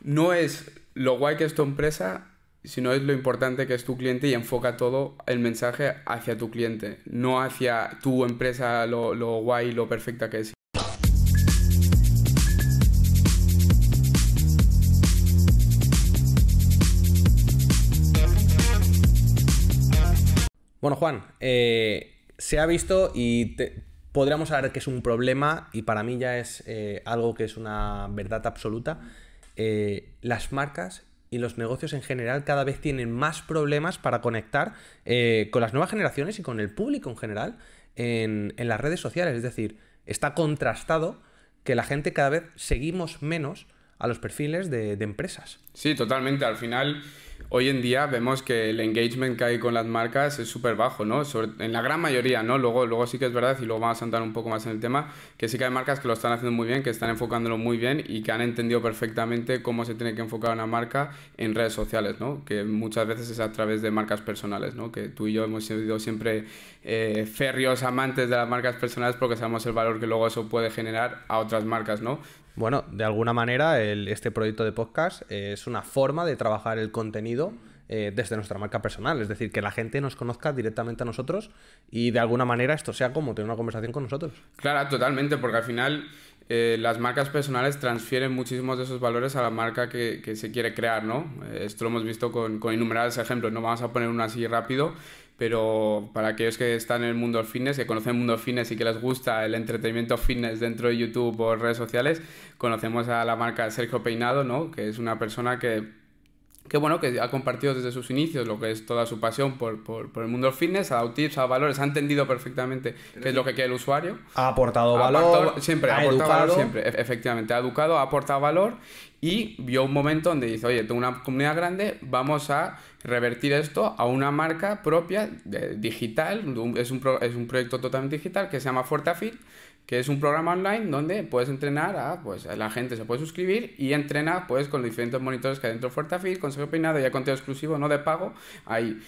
no es lo guay que es tu empresa, sino es lo importante que es tu cliente y enfoca todo el mensaje hacia tu cliente, no hacia tu empresa, lo, lo guay, lo perfecta que es. Bueno, Juan, eh, se ha visto y podríamos saber que es un problema y para mí ya es eh, algo que es una verdad absoluta. Eh, las marcas y los negocios en general cada vez tienen más problemas para conectar con las nuevas generaciones y con el público en general en, las redes sociales. Es decir, está contrastado que la gente cada vez seguimos menos a los perfiles de empresas. Sí, totalmente. Al final hoy en día vemos que el engagement que hay con las marcas es súper bajo, ¿no? en la gran mayoría, ¿no? Luego, luego sí que es verdad, y luego vamos a andar un poco más en el tema, que sí que hay marcas que lo están haciendo muy bien, que están enfocándolo muy bien y que han entendido perfectamente cómo se tiene que enfocar una marca en redes sociales, ¿no? Que muchas veces es a través de marcas personales, ¿no? Que tú y yo hemos sido siempre eh, férreos amantes de las marcas personales porque sabemos el valor que luego eso puede generar a otras marcas, ¿no? Bueno, de alguna manera este proyecto de podcast es una forma de trabajar el contenido eh, desde nuestra marca personal, es decir, que la gente nos conozca directamente a nosotros y de alguna manera esto sea como tener una conversación con nosotros. Claro, totalmente, porque al final eh, las marcas personales transfieren muchísimos de esos valores a la marca que, se quiere crear, ¿no? Esto lo hemos visto con, con innumerables ejemplos, no vamos a poner uno así rápido, pero para aquellos que están en el mundo fitness, que conocen el mundo fitness y que les gusta el entretenimiento fitness dentro de YouTube o redes sociales, conocemos a la marca Sergio Peinado, ¿no? que es una persona que que bueno, que ha compartido desde sus inicios lo que es toda su pasión por, por, por el mundo del fitness, ha dado tips, ha dado valores, ha entendido perfectamente qué es lo que quiere el usuario. Ha aportado valor. siempre, ha, aportado valor, siempre, e-, efectivamente, ha educado, ha aportado valor y vio un momento donde dice, oye, tengo una comunidad grande, vamos a revertir esto a una marca propia digital, es un, es un proyecto totalmente digital que se llama FortaFit, que es un programa online donde puedes entrenar a, pues la gente se puede suscribir y entrena pues con los diferentes monitores que hay dentro de FortaFit, consejo peinado y hay contenido exclusivo, no de pago, ahí.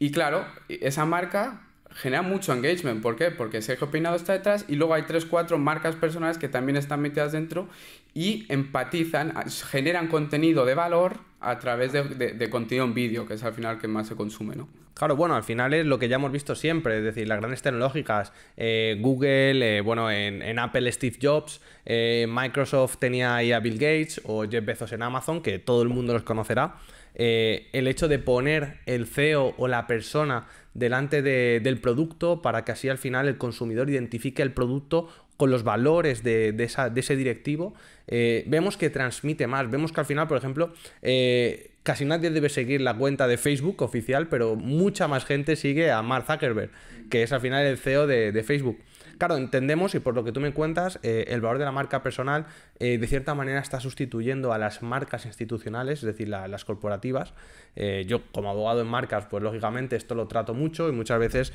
Y claro, esa marca genera mucho engagement. ¿Por qué? Porque Sergio Peinado está detrás y luego hay 3, 4 marcas personales que también están metidas dentro y empatizan, generan contenido de valor a través de, contenido en vídeo, que es al final que más se consume, ¿no? Claro, bueno, al final es lo que ya hemos visto siempre, es decir, las grandes tecnológicas, eh, Google, eh, bueno, en, Apple Steve Jobs, eh, Microsoft tenía ahí a Bill Gates o Jeff Bezos en Amazon, que todo el mundo los conocerá. el hecho de poner el CEO o la persona delante del producto para que así al final el consumidor identifique el producto con los valores de, ese directivo, eh, vemos que transmite más. Vemos que al final, por ejemplo, eh, casi nadie debe seguir la cuenta de Facebook oficial, pero mucha más gente sigue a Mark Zuckerberg, que es al final el CEO de Facebook. Claro, entendemos y por lo que tú me cuentas, eh, el valor de la marca personal eh, de cierta manera está sustituyendo a las marcas institucionales, es decir, las corporativas. Eh, yo como abogado en marcas, pues lógicamente esto lo trato mucho y muchas veces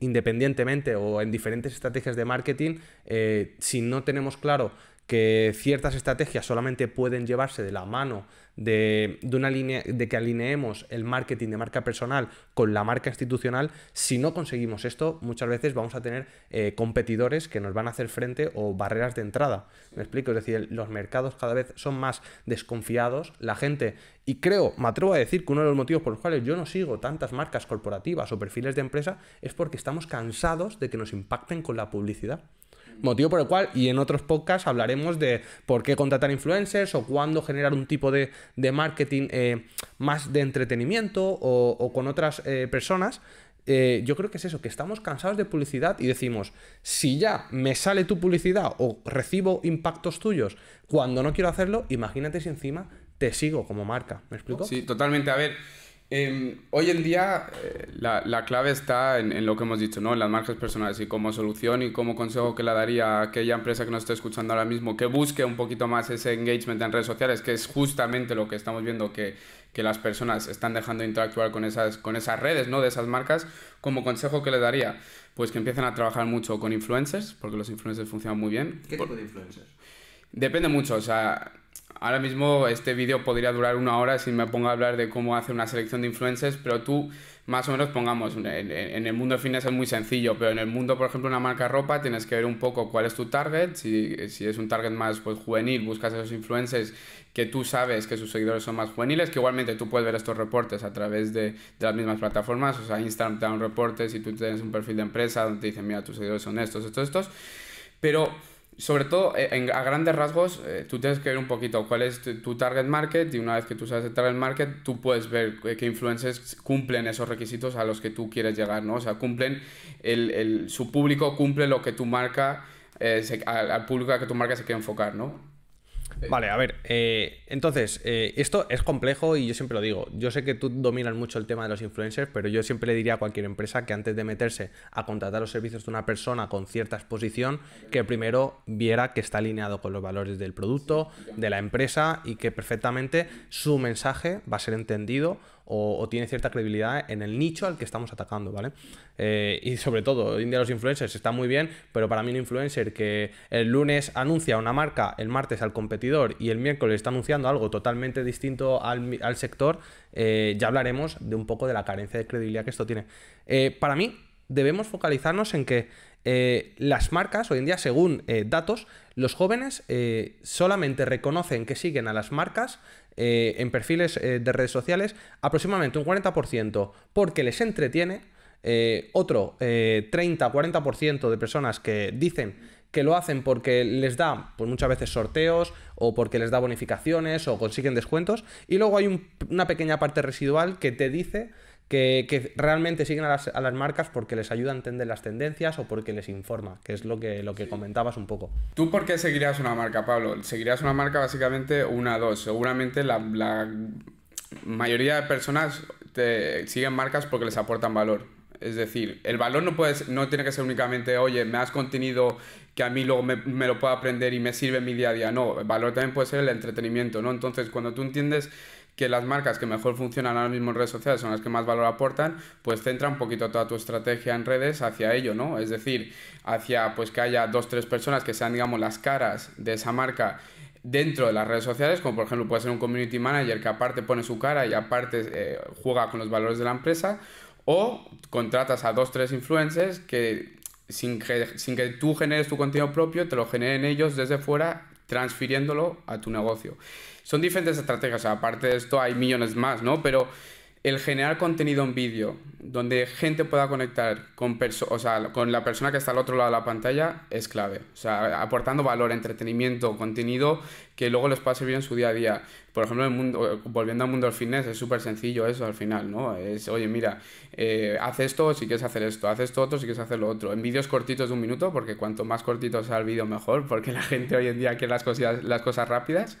independientemente o en diferentes estrategias de marketing, si no tenemos claro que ciertas estrategias solamente pueden llevarse de la mano de, una línea, de que alineemos el marketing de marca personal con la marca institucional. Si no conseguimos esto, muchas veces vamos a tener eh, competidores que nos van a hacer frente o barreras de entrada. ¿Me explico? Es decir, los mercados cada vez son más desconfiados, la gente, y creo, me atrevo a decir que uno de los motivos por los cuales yo no sigo tantas marcas corporativas o perfiles de empresa es porque estamos cansados de que nos impacten con la publicidad. Motivo por el cual, y en otros podcasts hablaremos de por qué contratar influencers o cuándo generar un tipo de, marketing eh, más de entretenimiento o, con otras eh, personas. Eh, yo creo que es eso, que estamos cansados de publicidad y decimos, si ya me sale tu publicidad o recibo impactos tuyos cuando no quiero hacerlo, imagínate si encima te sigo como marca. ¿Me explico? Sí, totalmente. A ver, Em, hoy en día eh, la, clave está en, lo que hemos dicho, ¿no? en las marcas personales y como solución y como consejo que le daría a aquella empresa que nos esté escuchando ahora mismo que busque un poquito más ese engagement en redes sociales, que es justamente lo que estamos viendo que, que las personas están dejando de interactuar con esas, con esas redes ¿no? de esas marcas, como consejo que le daría, pues que empiecen a trabajar mucho con influencers, porque los influencers funcionan muy bien. ¿Qué tipo de influencers? Depende mucho, o sea ahora mismo este vídeo podría durar una hora si me pongo a hablar de cómo hacer una selección de influencers, pero tú más o menos pongamos, en, el mundo de fitness es muy sencillo, pero en el mundo, por ejemplo, una marca ropa, tienes que ver un poco cuál es tu target, si, si es un target más pues, juvenil, buscas esos influencers que tú sabes que sus seguidores son más juveniles, que igualmente tú puedes ver estos reportes a través de, de las mismas plataformas, o sea, Instagram te da un reporte, si tú tienes un perfil de empresa donde te dicen, mira, tus seguidores son estos, estos, estos, pero sobre todo, eh, a grandes rasgos, eh, tú tienes que ver un poquito cuál es tu, target market y una vez que tú sabes el target market, tú puedes ver qué influencers cumplen esos requisitos a los que tú quieres llegar, ¿no? O sea, cumplen, el, su público cumple lo que tu marca, eh, al, al, público a que tu marca se quiere enfocar, ¿no? Vale, a ver, eh, entonces, eh, esto es complejo y yo siempre lo digo. Yo sé que tú dominas mucho el tema de los influencers, pero yo siempre le diría a cualquier empresa que antes de meterse a contratar los servicios de una persona con cierta exposición, que primero viera que está alineado con los valores del producto, de la empresa y que perfectamente su mensaje va a ser entendido o, tiene cierta credibilidad en el nicho al que estamos atacando, ¿vale? Eh, y sobre todo, hoy en día los influencers están muy bien, pero para mí un influencer que el lunes anuncia una marca, el martes al competidor y el miércoles está anunciando algo totalmente distinto al, sector, eh, ya hablaremos de un poco de la carencia de credibilidad que esto tiene. Eh, para mí, debemos focalizarnos en que las marcas, hoy en día, según datos, los jóvenes solamente reconocen que siguen a las marcas eh, en perfiles eh, de redes sociales aproximadamente un 40% porque les entretiene, eh, otro 30-40% de personas que dicen que lo hacen porque les da pues muchas veces sorteos o porque les da bonificaciones o consiguen descuentos y luego hay una pequeña parte residual que te dice que, realmente siguen a las, a las, marcas porque les ayuda a entender las tendencias o porque les informa, que es lo que, lo que comentabas un poco. ¿Tú por qué seguirías una marca, Pablo? Seguirías una marca básicamente una, dos. Seguramente la, la mayoría de personas te siguen marcas porque les aportan valor. Es decir, el valor no, puede, no tiene que ser únicamente, oye, me das contenido que a mí luego me, me, lo puedo aprender y me sirve en mi día a día. No, el valor también puede ser el entretenimiento, ¿no? Entonces, cuando tú entiendes que las marcas que mejor funcionan ahora mismo en redes sociales son las que más valor aportan, pues centra un poquito toda tu estrategia en redes hacia ello, ¿no? Es decir, hacia pues que haya dos, tres personas que sean, digamos, las caras de esa marca dentro de las redes sociales, como por ejemplo puede ser un community manager que aparte pone su cara y aparte eh, juega con los valores de la empresa, o contratas a dos, tres influencers que sin, que sin que tú generes tu contenido propio, te lo generen ellos desde fuera transfiriéndolo a tu negocio. Son diferentes estrategias, aparte de esto hay millones más, ¿no? Pero el generar contenido en vídeo, donde gente pueda conectar con, o sea, con la persona que está al otro lado de la pantalla, es clave. O sea, aportando valor, entretenimiento, contenido que luego les pueda servir en su día a día. Por ejemplo, el mundo, volviendo al mundo del fitness, es súper sencillo eso al final, ¿no? Es, oye, mira, eh, haz esto si quieres hacer esto, haz esto otro si quieres hacer lo otro. En vídeos cortitos de un minuto, porque cuanto más cortito sea el vídeo, mejor, porque la gente hoy en día quiere las cosas, las cosas rápidas.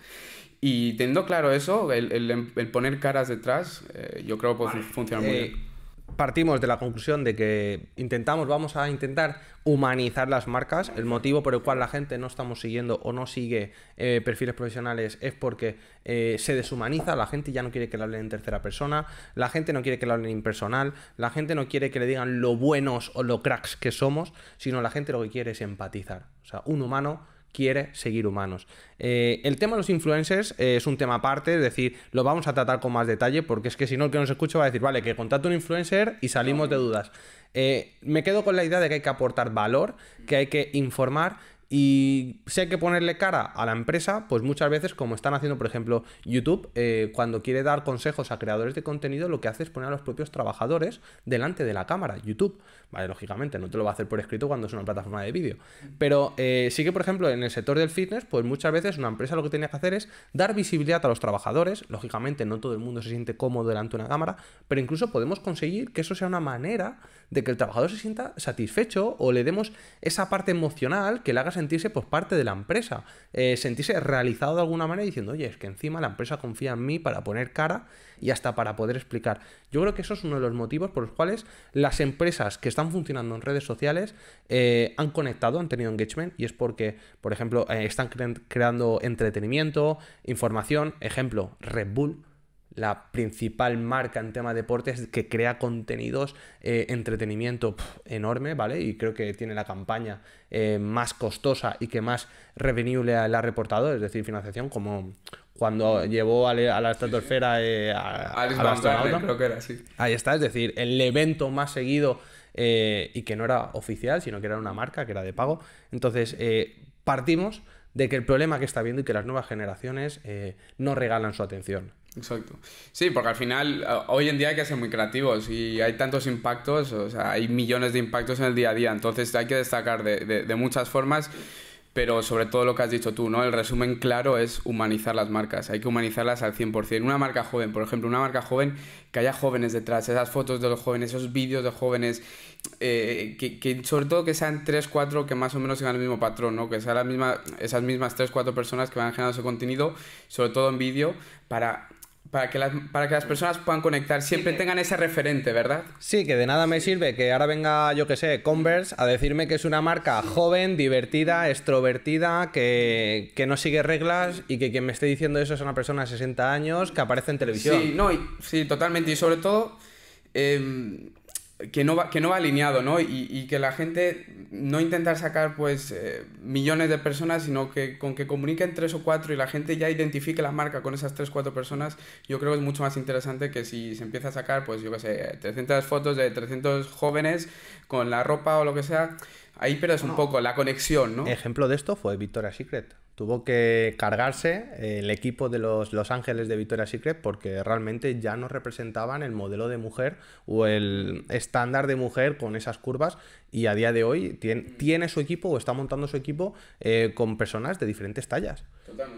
Y teniendo claro eso, el, el, poner caras detrás, eh, yo creo que puede funcionar muy eh, bien. Partimos de la conclusión de que intentamos, vamos a intentar humanizar las marcas. El motivo por el cual la gente no estamos siguiendo o no sigue eh, perfiles profesionales es porque se deshumaniza. La gente ya no quiere que le hablen en tercera persona. La gente no quiere que le hablen impersonal. La gente no quiere que le digan lo buenos o lo cracks que somos, sino la gente lo que quiere es empatizar. O sea, un humano quiere seguir humanos. Eh, el tema de los influencers eh, es un tema aparte, es decir, lo vamos a tratar con más detalle, porque es que si no, el que nos escucha va a decir, vale, que contacto un influencer y salimos de dudas. Eh, me quedo con la idea de que hay que aportar valor, que hay que informar y si hay que ponerle cara a la empresa, pues muchas veces, como están haciendo, por ejemplo, YouTube, eh, cuando quiere dar consejos a creadores de contenido, lo que hace es poner a los propios trabajadores delante de la cámara, YouTube. Vale, lógicamente, no te lo va a hacer por escrito cuando es una plataforma de vídeo. Pero eh, sí que, por ejemplo, en el sector del fitness, pues muchas veces una empresa lo que tiene que hacer es dar visibilidad a los trabajadores. Lógicamente, no todo el mundo se siente cómodo delante de una cámara, pero incluso podemos conseguir que eso sea una manera de que el trabajador se sienta satisfecho o le demos esa parte emocional que le haga sentirse pues parte de la empresa, eh, sentirse realizado de alguna manera diciendo, oye, es que encima la empresa confía en mí para poner cara y hasta para poder explicar. Yo creo que eso es uno de los motivos por los cuales las empresas que están funcionando en redes sociales eh, han conectado, han tenido engagement y es porque, por ejemplo, eh, están creando entretenimiento, información, ejemplo, Red Bull la principal marca en tema de deportes que crea contenidos, eh, entretenimiento enorme, ¿vale? Y creo que tiene la campaña eh, más costosa y que más revenue le ha, reportado, es decir, financiación, como cuando llevó a, la estratosfera eh, a, la creo que era así. Ahí está, es decir, el evento más seguido y que no era oficial, sino que era una marca, que era de pago. Entonces, partimos de que el problema que está viendo y que las nuevas generaciones no regalan su atención. Exacto. Sí, porque al final, hoy en día hay que ser muy creativos y hay tantos impactos, o sea, hay millones de impactos en el día a día, entonces hay que destacar de, de, muchas formas, pero sobre todo lo que has dicho tú, ¿no? El resumen claro es humanizar las marcas, hay que humanizarlas al 100%. Una marca joven, por ejemplo, una marca joven, que haya jóvenes detrás, esas fotos de los jóvenes, esos vídeos de jóvenes, eh, que, que, sobre todo que sean 3, 4 que más o menos sigan el mismo patrón, ¿no? Que sean la misma, esas mismas 3, 4 personas que van generando ese contenido, sobre todo en vídeo, para para que, las, para que las personas puedan conectar, siempre tengan ese referente, ¿verdad? Sí, que de nada me sirve que ahora venga, yo que sé, Converse a decirme que es una marca joven, divertida, extrovertida, que, no sigue reglas y que quien me esté diciendo eso es una persona de 60 años que aparece en televisión. Sí, no, sí, totalmente. Y sobre todo, em, que no va, que no va alineado, ¿no? Y, que la gente no intentar sacar pues eh, millones de personas, sino que con que comuniquen tres o cuatro y la gente ya identifique la marca con esas tres o cuatro personas, yo creo que es mucho más interesante que si se empieza a sacar, pues yo qué sé, 300 fotos de 300 jóvenes con la ropa o lo que sea, ahí pierdes un poco la conexión, ¿no? Ejemplo de esto fue Victoria's Secret tuvo que cargarse eh, el equipo de los Los Ángeles de Victoria's Secret porque realmente ya no representaban el modelo de mujer o el estándar de mujer con esas curvas y a día de hoy tiene, su equipo o está montando su equipo eh, con personas de diferentes tallas.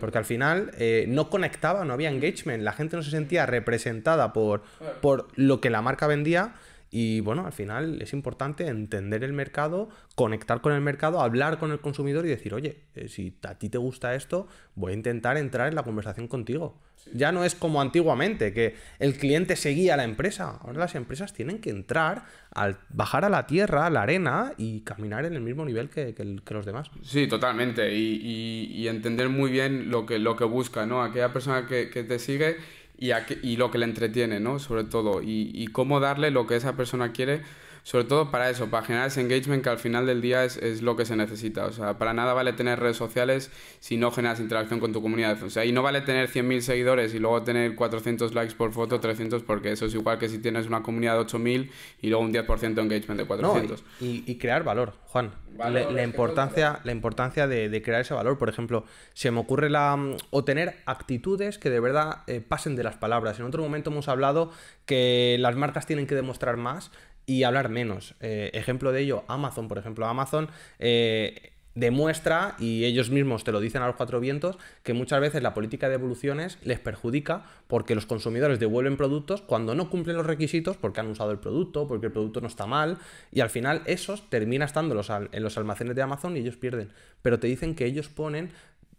Porque al final eh, no conectaba, no había engagement, la gente no se sentía representada por, por lo que la marca vendía y bueno, al final es importante entender el mercado, conectar con el mercado, hablar con el consumidor y decir, oye, eh, si a ti te gusta esto, voy a intentar entrar en la conversación contigo. Ya no es como antiguamente, que el cliente seguía a la empresa. Ahora las empresas tienen que entrar, al bajar a la tierra, a la arena y caminar en el mismo nivel que, los demás. Sí, totalmente. Y, entender muy bien lo que, lo que busca, ¿no? Aquella persona que, que te sigue y, y lo que le entretiene, ¿no? Sobre todo, y, y, cómo darle lo que esa persona quiere sobre todo para eso, para generar ese engagement que al final del día es, es, lo que se necesita. O sea, para nada vale tener redes sociales si no generas interacción con tu comunidad. O sea, y no vale tener 100.000 seguidores y luego tener 400 likes por foto, 300, porque eso es igual que si tienes una comunidad de 8.000 y luego un 10% de engagement de 400. y, crear valor, Juan. la, importancia, la importancia de, crear ese valor. Por ejemplo, se me ocurre la... Mm, o tener actitudes que de verdad eh, pasen de las palabras. En otro momento hemos hablado que las marcas tienen que demostrar más y hablar menos. Eh, ejemplo de ello, Amazon, por ejemplo, Amazon eh, demuestra, y ellos mismos te lo dicen a los cuatro vientos, que muchas veces la política de evoluciones les perjudica porque los consumidores devuelven productos cuando no cumplen los requisitos porque han usado el producto, porque el producto no está mal, y al final esos termina estando en los almacenes de Amazon y ellos pierden. Pero te dicen que ellos ponen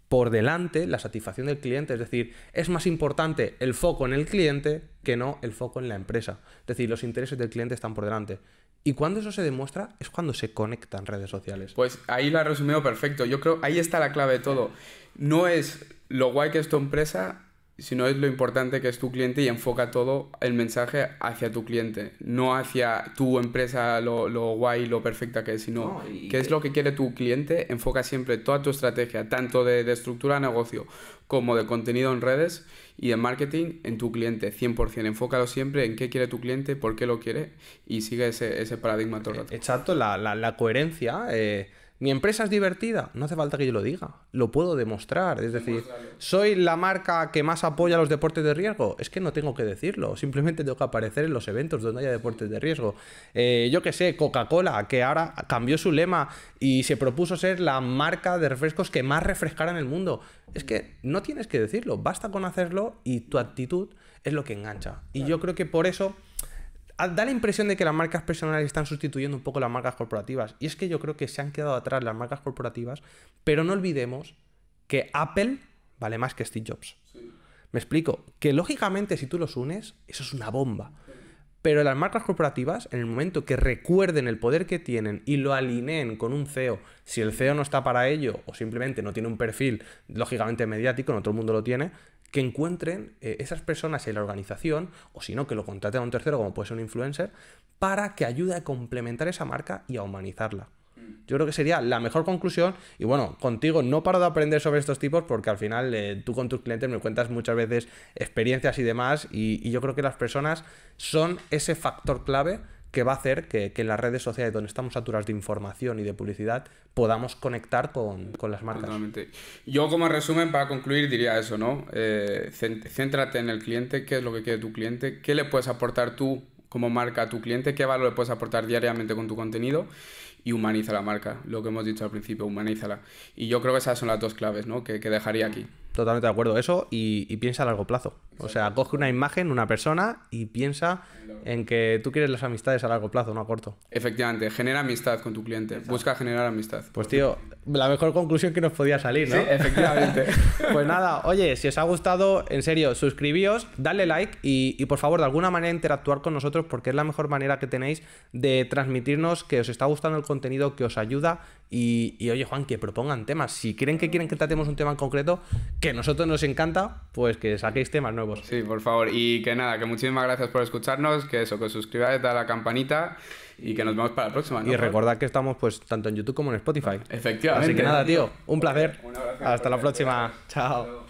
por delante la satisfacción del cliente. Es decir, es más importante el foco en el cliente que no el foco en la empresa. Es decir, los intereses del cliente están por delante. Y cuando eso se demuestra es cuando se conectan redes sociales. Pues ahí lo ha resumido perfecto. Yo creo ahí está la clave de todo. No es lo guay que es tu empresa, sino es lo importante que es tu cliente y enfoca todo el mensaje hacia tu cliente, no hacia tu empresa, lo, lo guay, lo perfecta que es, sino qué es lo que quiere tu cliente, enfoca siempre toda tu estrategia, tanto de, de, estructura de negocio como de contenido en redes y de marketing en tu cliente, 100%, enfócalo siempre en qué quiere tu cliente, por qué lo quiere y sigue ese, ese paradigma todo el rato. Exacto, la, la, la coherencia... Eh ¿Mi empresa es divertida? No hace falta que yo lo diga. Lo puedo demostrar. Es decir, ¿soy la marca que más apoya los deportes de riesgo? Es que no tengo que decirlo. Simplemente tengo que aparecer en los eventos donde haya deportes de riesgo. Eh, yo qué sé, Coca-Cola, que ahora cambió su lema y se propuso ser la marca de refrescos que más refrescara en el mundo. Es que no tienes que decirlo. Basta con hacerlo y tu actitud es lo que engancha. Y yo creo que por eso da la impresión de que las marcas personales están sustituyendo un poco las marcas corporativas. Y es que yo creo que se han quedado atrás las marcas corporativas, pero no olvidemos que Apple vale más que Steve Jobs. Me explico, que lógicamente si tú los unes, eso es una bomba. Pero las marcas corporativas, en el momento que recuerden el poder que tienen y lo alineen con un CEO, si el CEO no está para ello o simplemente no tiene un perfil lógicamente mediático, no todo el mundo lo tiene, que encuentren eh, esas personas en la organización, o si no, que lo contraten a un tercero, como puede ser un influencer, para que ayude a complementar esa marca y a humanizarla. Yo creo que sería la mejor conclusión. Y bueno, contigo no paro de aprender sobre estos tipos porque al final eh, tú con tus clientes me cuentas muchas veces experiencias y demás. Y, y yo creo que las personas son ese factor clave que va a hacer que, que, en las redes sociales donde estamos saturados de información y de publicidad podamos conectar con, con las marcas. Totalmente. Yo como resumen, para concluir, diría eso, ¿no? Eh, céntrate en el cliente, qué es lo que quiere tu cliente, qué le puedes aportar tú como marca a tu cliente, qué valor le puedes aportar diariamente con tu contenido y humaniza la marca, lo que hemos dicho al principio, humanízala. Y yo creo que esas son las dos claves ¿no? que, que dejaría aquí. Totalmente de acuerdo. Eso y, y, piensa a largo plazo. O sea, coge una imagen, una persona y piensa en que tú quieres las amistades a largo plazo, no a corto. Efectivamente, genera amistad con tu cliente. Exacto. Busca generar amistad. Pues tío, la mejor conclusión que nos podía salir, ¿no? Sí, efectivamente. pues nada, oye, si os ha gustado, en serio, suscribíos, dale like y, y, por favor, de alguna manera interactuar con nosotros porque es la mejor manera que tenéis de transmitirnos que os está gustando el contenido, que os ayuda y, y, oye, Juan, que propongan temas. Si creen que quieren que tratemos un tema en concreto, que a nosotros nos encanta, pues que saquéis temas nuevos. Sí, por favor. Y que nada, que muchísimas gracias por escucharnos, que eso, que os suscribáis, dale a la campanita y que nos vemos para la próxima. ¿no? Y recordad que estamos pues tanto en YouTube como en Spotify. Efectivamente. Así que nada, tío, un placer. Un Hasta la próxima. Chao.